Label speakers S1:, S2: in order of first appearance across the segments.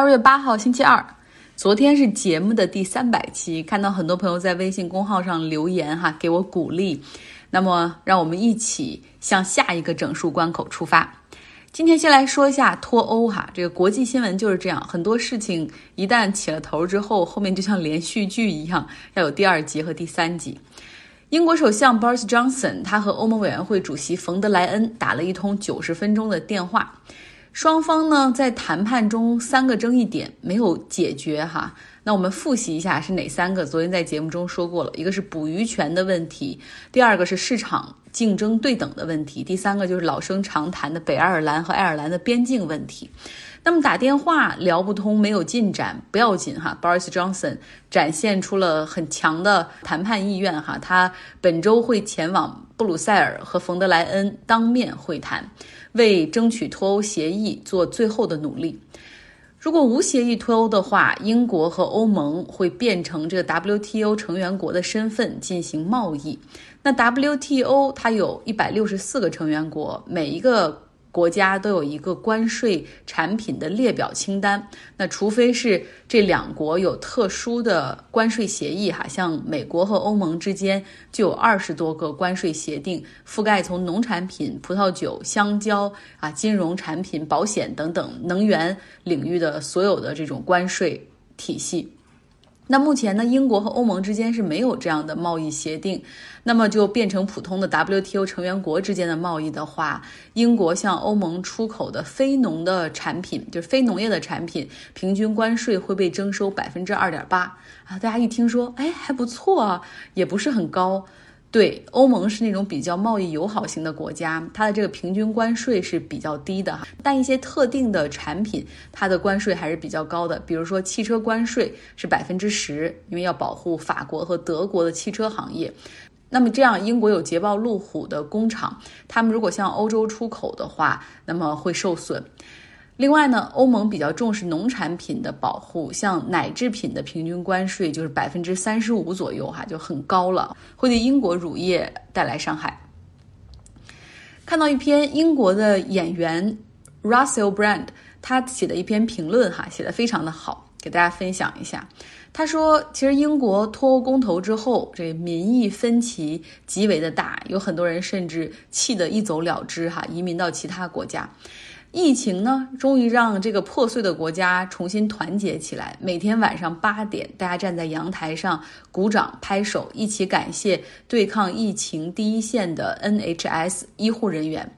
S1: 二月八号，星期二，昨天是节目的第三百期，看到很多朋友在微信公号上留言哈，给我鼓励。那么，让我们一起向下一个整数关口出发。今天先来说一下脱欧哈，这个国际新闻就是这样，很多事情一旦起了头之后，后面就像连续剧一样，要有第二集和第三集。英国首相 Boris Johnson 他和欧盟委员会主席冯德莱恩打了一通九十分钟的电话。双方呢在谈判中三个争议点没有解决哈，那我们复习一下是哪三个？昨天在节目中说过了，一个是捕鱼权的问题，第二个是市场竞争对等的问题，第三个就是老生常谈的北爱尔兰和爱尔兰的边境问题。那么打电话聊不通，没有进展不要紧哈，Boris Johnson 展现出了很强的谈判意愿哈，他本周会前往布鲁塞尔和冯德莱恩当面会谈。为争取脱欧协议做最后的努力。如果无协议脱欧的话，英国和欧盟会变成这个 WTO 成员国的身份进行贸易。那 WTO 它有一百六十四个成员国，每一个。国家都有一个关税产品的列表清单，那除非是这两国有特殊的关税协议哈，像美国和欧盟之间就有二十多个关税协定，覆盖从农产品、葡萄酒、香蕉啊、金融产品、保险等等能源领域的所有的这种关税体系。那目前呢，英国和欧盟之间是没有这样的贸易协定，那么就变成普通的 WTO 成员国之间的贸易的话，英国向欧盟出口的非农的产品，就是非农业的产品，平均关税会被征收百分之二点八啊！大家一听说，哎，还不错啊，也不是很高。对，欧盟是那种比较贸易友好型的国家，它的这个平均关税是比较低的哈。但一些特定的产品，它的关税还是比较高的。比如说汽车关税是百分之十，因为要保护法国和德国的汽车行业。那么这样，英国有捷豹路虎的工厂，他们如果向欧洲出口的话，那么会受损。另外呢，欧盟比较重视农产品的保护，像奶制品的平均关税就是百分之三十五左右，哈，就很高了，会对英国乳业带来伤害。看到一篇英国的演员 Russell Brand 他写的一篇评论，哈，写的非常的好，给大家分享一下。他说，其实英国脱欧公投之后，这民意分歧极为的大，有很多人甚至气得一走了之，哈，移民到其他国家。疫情呢，终于让这个破碎的国家重新团结起来。每天晚上八点，大家站在阳台上鼓掌拍手，一起感谢对抗疫情第一线的 NHS 医护人员。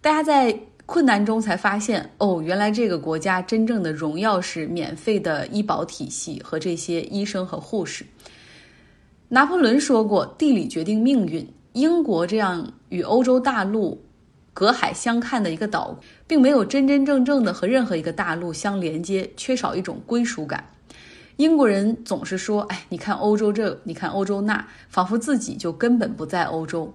S1: 大家在困难中才发现，哦，原来这个国家真正的荣耀是免费的医保体系和这些医生和护士。拿破仑说过：“地理决定命运。”英国这样与欧洲大陆。隔海相看的一个岛，并没有真真正正的和任何一个大陆相连接，缺少一种归属感。英国人总是说：“哎，你看欧洲这，你看欧洲那，仿佛自己就根本不在欧洲。”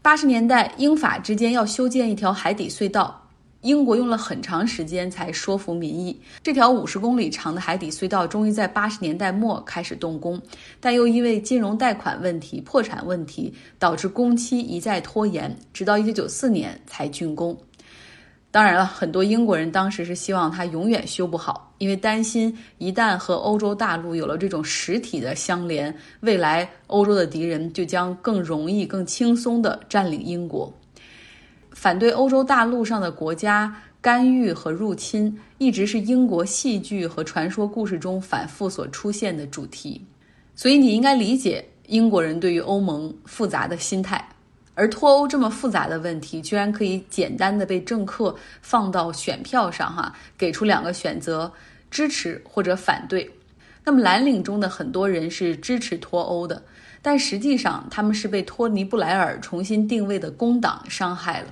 S1: 八十年代，英法之间要修建一条海底隧道。英国用了很长时间才说服民意，这条五十公里长的海底隧道终于在八十年代末开始动工，但又因为金融贷款问题、破产问题，导致工期一再拖延，直到一九九四年才竣工。当然了，很多英国人当时是希望它永远修不好，因为担心一旦和欧洲大陆有了这种实体的相连，未来欧洲的敌人就将更容易、更轻松地占领英国。反对欧洲大陆上的国家干预和入侵，一直是英国戏剧和传说故事中反复所出现的主题。所以你应该理解英国人对于欧盟复杂的心态。而脱欧这么复杂的问题，居然可以简单的被政客放到选票上，哈，给出两个选择：支持或者反对。那么蓝领中的很多人是支持脱欧的。但实际上，他们是被托尼·布莱尔重新定位的工党伤害了。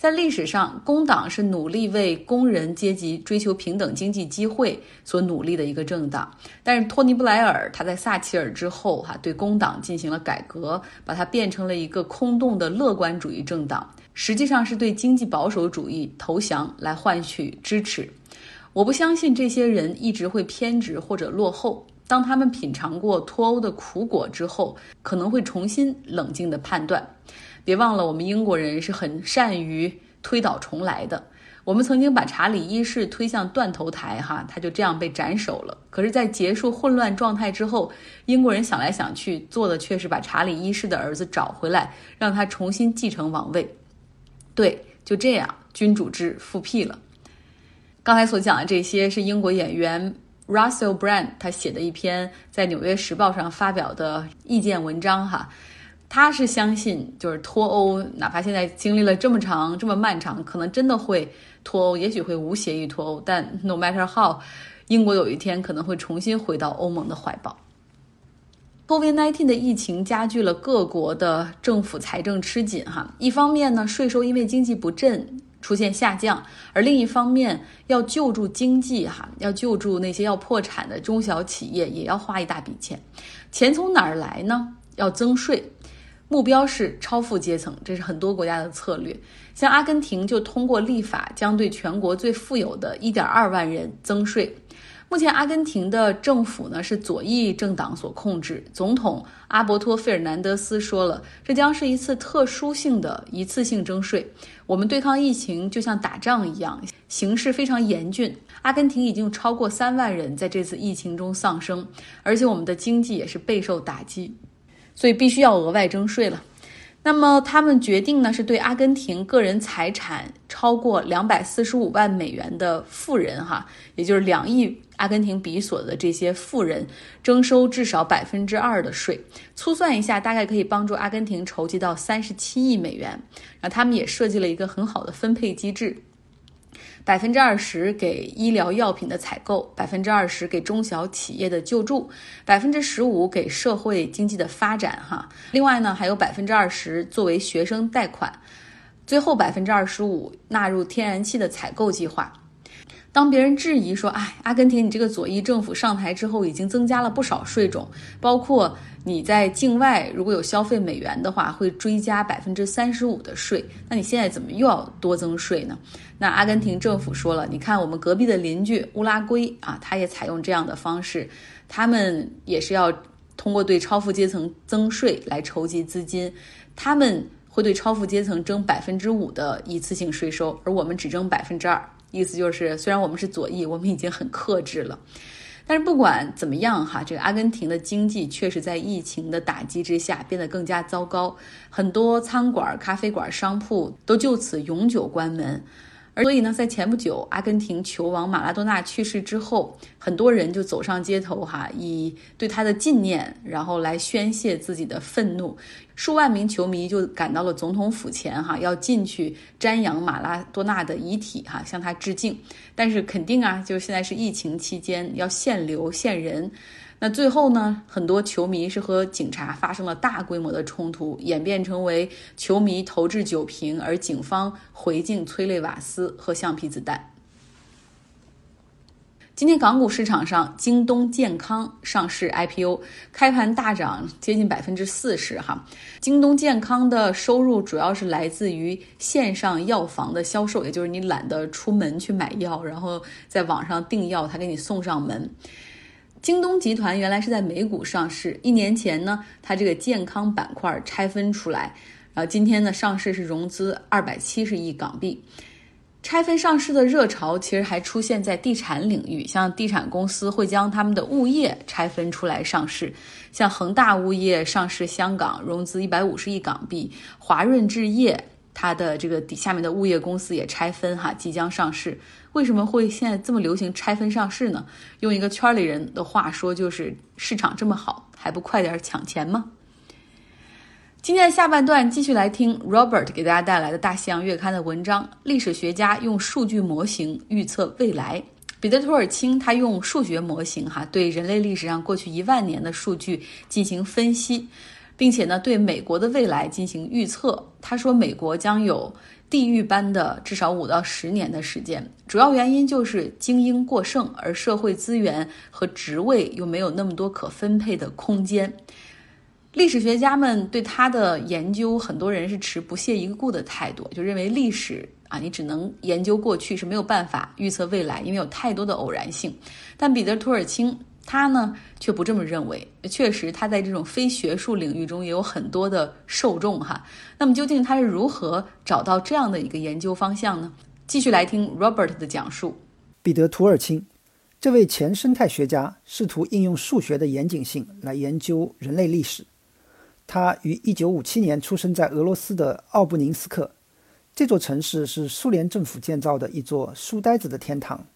S1: 在历史上，工党是努力为工人阶级追求平等经济机会所努力的一个政党。但是，托尼·布莱尔他在撒切尔之后，哈对工党进行了改革，把它变成了一个空洞的乐观主义政党，实际上是对经济保守主义投降来换取支持。我不相信这些人一直会偏执或者落后。当他们品尝过脱欧的苦果之后，可能会重新冷静地判断。别忘了，我们英国人是很善于推倒重来的。我们曾经把查理一世推向断头台，哈，他就这样被斩首了。可是，在结束混乱状态之后，英国人想来想去，做的却是把查理一世的儿子找回来，让他重新继承王位。对，就这样，君主制复辟了。刚才所讲的这些是英国演员 Russell Brand 他写的一篇在《纽约时报》上发表的意见文章，哈。他是相信，就是脱欧，哪怕现在经历了这么长、这么漫长，可能真的会脱欧，也许会无协议脱欧。但 no matter how，英国有一天可能会重新回到欧盟的怀抱。COVID-19 的疫情加剧了各国的政府财政吃紧，哈，一方面呢，税收因为经济不振出现下降，而另一方面要救助经济，哈，要救助那些要破产的中小企业，也要花一大笔钱。钱从哪儿来呢？要增税。目标是超富阶层，这是很多国家的策略。像阿根廷就通过立法，将对全国最富有的一点二万人增税。目前，阿根廷的政府呢是左翼政党所控制。总统阿伯托·费尔南德斯说了，这将是一次特殊性的一次性征税。我们对抗疫情就像打仗一样，形势非常严峻。阿根廷已经超过三万人在这次疫情中丧生，而且我们的经济也是备受打击。所以必须要额外征税了。那么他们决定呢，是对阿根廷个人财产超过两百四十五万美元的富人，哈，也就是两亿阿根廷比索的这些富人，征收至少百分之二的税。粗算一下，大概可以帮助阿根廷筹集到三十七亿美元。然后他们也设计了一个很好的分配机制。百分之二十给医疗药品的采购，百分之二十给中小企业的救助，百分之十五给社会经济的发展。哈，另外呢，还有百分之二十作为学生贷款，最后百分之二十五纳入天然气的采购计划。当别人质疑说：“哎，阿根廷，你这个左翼政府上台之后，已经增加了不少税种，包括你在境外如果有消费美元的话，会追加百分之三十五的税。那你现在怎么又要多增税呢？”那阿根廷政府说了：“你看，我们隔壁的邻居乌拉圭啊，他也采用这样的方式，他们也是要通过对超富阶层增税来筹集资金，他们会对超富阶层征百分之五的一次性税收，而我们只征百分之二。”意思就是，虽然我们是左翼，我们已经很克制了，但是不管怎么样哈，这个阿根廷的经济确实在疫情的打击之下变得更加糟糕，很多餐馆、咖啡馆、商铺都就此永久关门。而所以呢，在前不久，阿根廷球王马拉多纳去世之后，很多人就走上街头，哈，以对他的纪念，然后来宣泄自己的愤怒。数万名球迷就赶到了总统府前，哈，要进去瞻仰马拉多纳的遗体，哈，向他致敬。但是肯定啊，就是现在是疫情期间，要限流限人。那最后呢？很多球迷是和警察发生了大规模的冲突，演变成为球迷投掷酒瓶，而警方回敬催泪瓦斯和橡皮子弹。今天港股市场上，京东健康上市 IPO 开盘大涨接近百分之四十。哈，京东健康的收入主要是来自于线上药房的销售，也就是你懒得出门去买药，然后在网上订药，他给你送上门。京东集团原来是在美股上市，一年前呢，它这个健康板块拆分出来，然后今天呢上市是融资二百七十亿港币。拆分上市的热潮其实还出现在地产领域，像地产公司会将他们的物业拆分出来上市，像恒大物业上市香港，融资一百五十亿港币，华润置业。它的这个底下面的物业公司也拆分哈，即将上市。为什么会现在这么流行拆分上市呢？用一个圈里人的话说，就是市场这么好，还不快点抢钱吗？今天的下半段继续来听 Robert 给大家带来的《大西洋月刊》的文章。历史学家用数据模型预测未来。彼得·托尔钦他用数学模型哈，对人类历史上过去一万年的数据进行分析。并且呢，对美国的未来进行预测。他说，美国将有地狱般的至少五到十年的时间，主要原因就是精英过剩，而社会资源和职位又没有那么多可分配的空间。历史学家们对他的研究，很多人是持不屑一顾的态度，就认为历史啊，你只能研究过去，是没有办法预测未来，因为有太多的偶然性。但彼得·托尔钦。他呢却不这么认为，确实他在这种非学术领域中也有很多的受众哈。那么究竟他是如何找到这样的一个研究方向呢？继续来听 Robert 的讲述。
S2: 彼得·图尔钦，这位前生态学家，试图应用数学的严谨性来研究人类历史。他于1957年出生在俄罗斯的奥布宁斯克，这座城市是苏联政府建造的一座书呆子的天堂。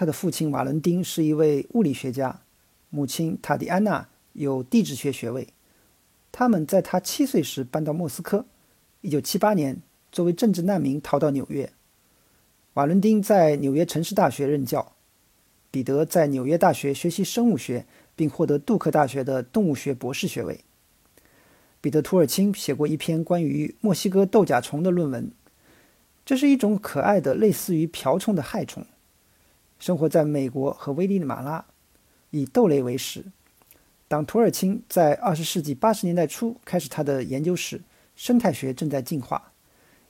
S2: 他的父亲瓦伦丁是一位物理学家，母亲塔迪安娜有地质学学位。他们在他七岁时搬到莫斯科，1978年作为政治难民逃到纽约。瓦伦丁在纽约城市大学任教，彼得在纽约大学学习生物学，并获得杜克大学的动物学博士学位。彼得·图尔钦写过一篇关于墨西哥豆甲虫的论文，这是一种可爱的类似于瓢虫的害虫，生活在美国和危地马拉，以豆类为食。当图尔钦在二十世纪八十年代初开始他的研究时，生态学正在进化。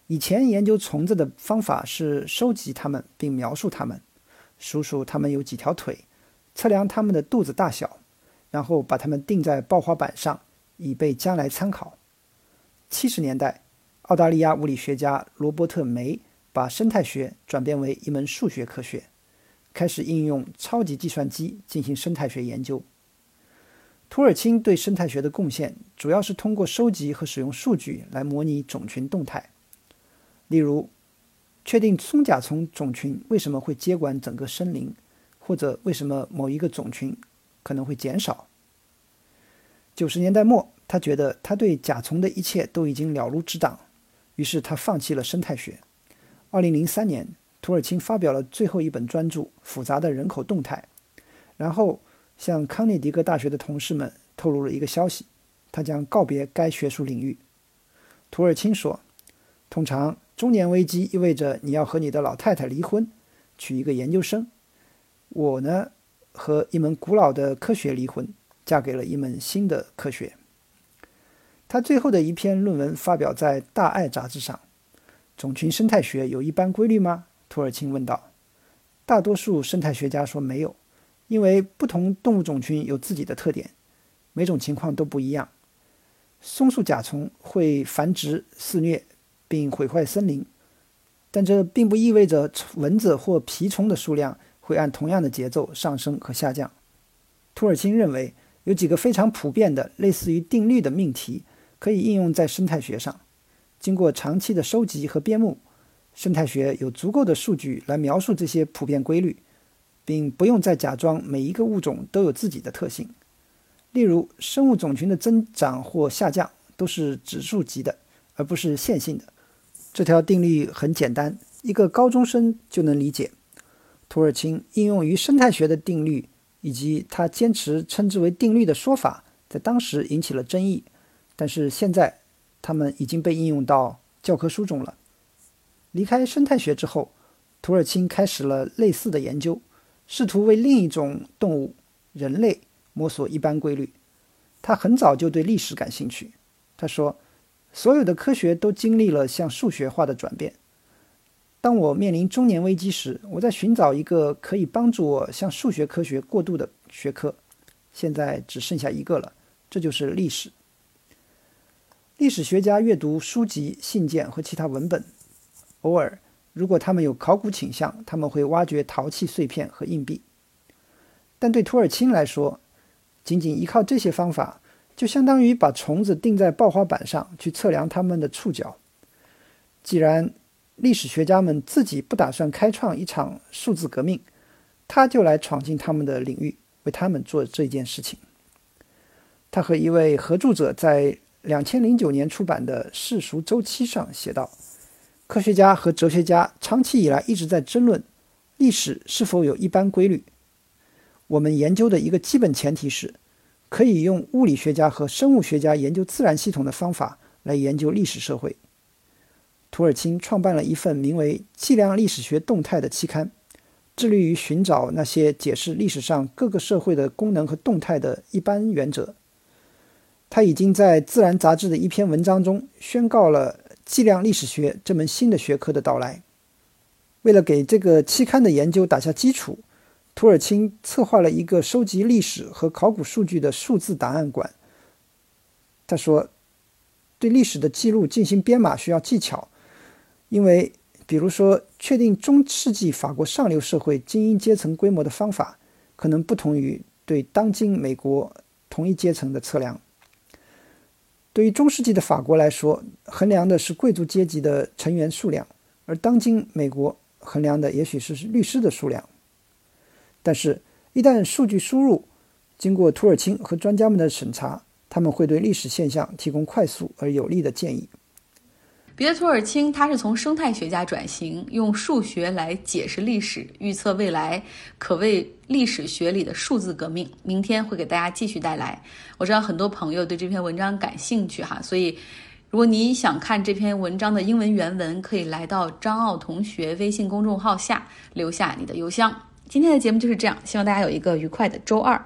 S2: 以前研究虫子的方法是收集它们并描述它们，数数它们有几条腿，测量它们的肚子大小，然后把它们钉在报花板上，以备将来参考。七十年代，澳大利亚物理学家罗伯特梅把生态学转变为一门数学科学，开始应用超级计算机进行生态学研究。图尔钦对生态学的贡献主要是通过收集和使用数据来模拟种群动态。例如，确定松甲虫种群为什么会接管整个森林，或者为什么某一个种群可能会减少。九十年代末，他觉得他对甲虫的一切都已经了如指掌，于是他放弃了生态学。二零零三年，图尔钦发表了最后一本专著《复杂的人口动态》，然后向康涅狄格大学的同事们透露了一个消息：他将告别该学术领域。图尔钦说：“通常。”中年危机意味着你要和你的老太太离婚，娶一个研究生。我呢，和一门古老的科学离婚，嫁给了一门新的科学。他最后的一篇论文发表在《大爱》杂志上。种群生态学有一般规律吗？图尔钦问道。大多数生态学家说没有，因为不同动物种群有自己的特点，每种情况都不一样。松树甲虫会繁殖肆虐。并毁坏森林，但这并不意味着蚊子或蜱虫的数量会按同样的节奏上升和下降。图尔钦认为，有几个非常普遍的、类似于定律的命题可以应用在生态学上。经过长期的收集和编目，生态学有足够的数据来描述这些普遍规律，并不用再假装每一个物种都有自己的特性。例如，生物种群的增长或下降都是指数级的，而不是线性的。这条定律很简单，一个高中生就能理解。图尔钦应用于生态学的定律，以及他坚持称之为定律的说法，在当时引起了争议。但是现在，他们已经被应用到教科书中了。离开生态学之后，图尔钦开始了类似的研究，试图为另一种动物——人类摸索一般规律。他很早就对历史感兴趣。他说。所有的科学都经历了向数学化的转变。当我面临中年危机时，我在寻找一个可以帮助我向数学科学过渡的学科。现在只剩下一个了，这就是历史。历史学家阅读书籍、信件和其他文本。偶尔，如果他们有考古倾向，他们会挖掘陶器碎片和硬币。但对图尔钦来说，仅仅依靠这些方法。就相当于把虫子钉在刨花板上去测量它们的触角。既然历史学家们自己不打算开创一场数字革命，他就来闯进他们的领域，为他们做这件事情。他和一位合著者在两千零九年出版的《世俗周期》上写道：“科学家和哲学家长期以来一直在争论历史是否有一般规律。我们研究的一个基本前提是。”可以用物理学家和生物学家研究自然系统的方法来研究历史社会。图尔钦创办了一份名为《计量历史学动态》的期刊，致力于寻找那些解释历史上各个社会的功能和动态的一般原则。他已经在《自然》杂志的一篇文章中宣告了计量历史学这门新的学科的到来。为了给这个期刊的研究打下基础。图尔钦策划了一个收集历史和考古数据的数字档案馆。他说：“对历史的记录进行编码需要技巧，因为比如说，确定中世纪法国上流社会精英阶层规模的方法，可能不同于对当今美国同一阶层的测量。对于中世纪的法国来说，衡量的是贵族阶级的成员数量，而当今美国衡量的也许是律师的数量。但是，一旦数据输入经过土耳其和专家们的审查，他们会对历史现象提供快速而有力的建议。
S1: 彼得·图尔钦，他是从生态学家转型，用数学来解释历史、预测未来，可谓历史学里的数字革命。明天会给大家继续带来。我知道很多朋友对这篇文章感兴趣哈，所以如果你想看这篇文章的英文原文，可以来到张奥同学微信公众号下留下你的邮箱。今天的节目就是这样，希望大家有一个愉快的周二。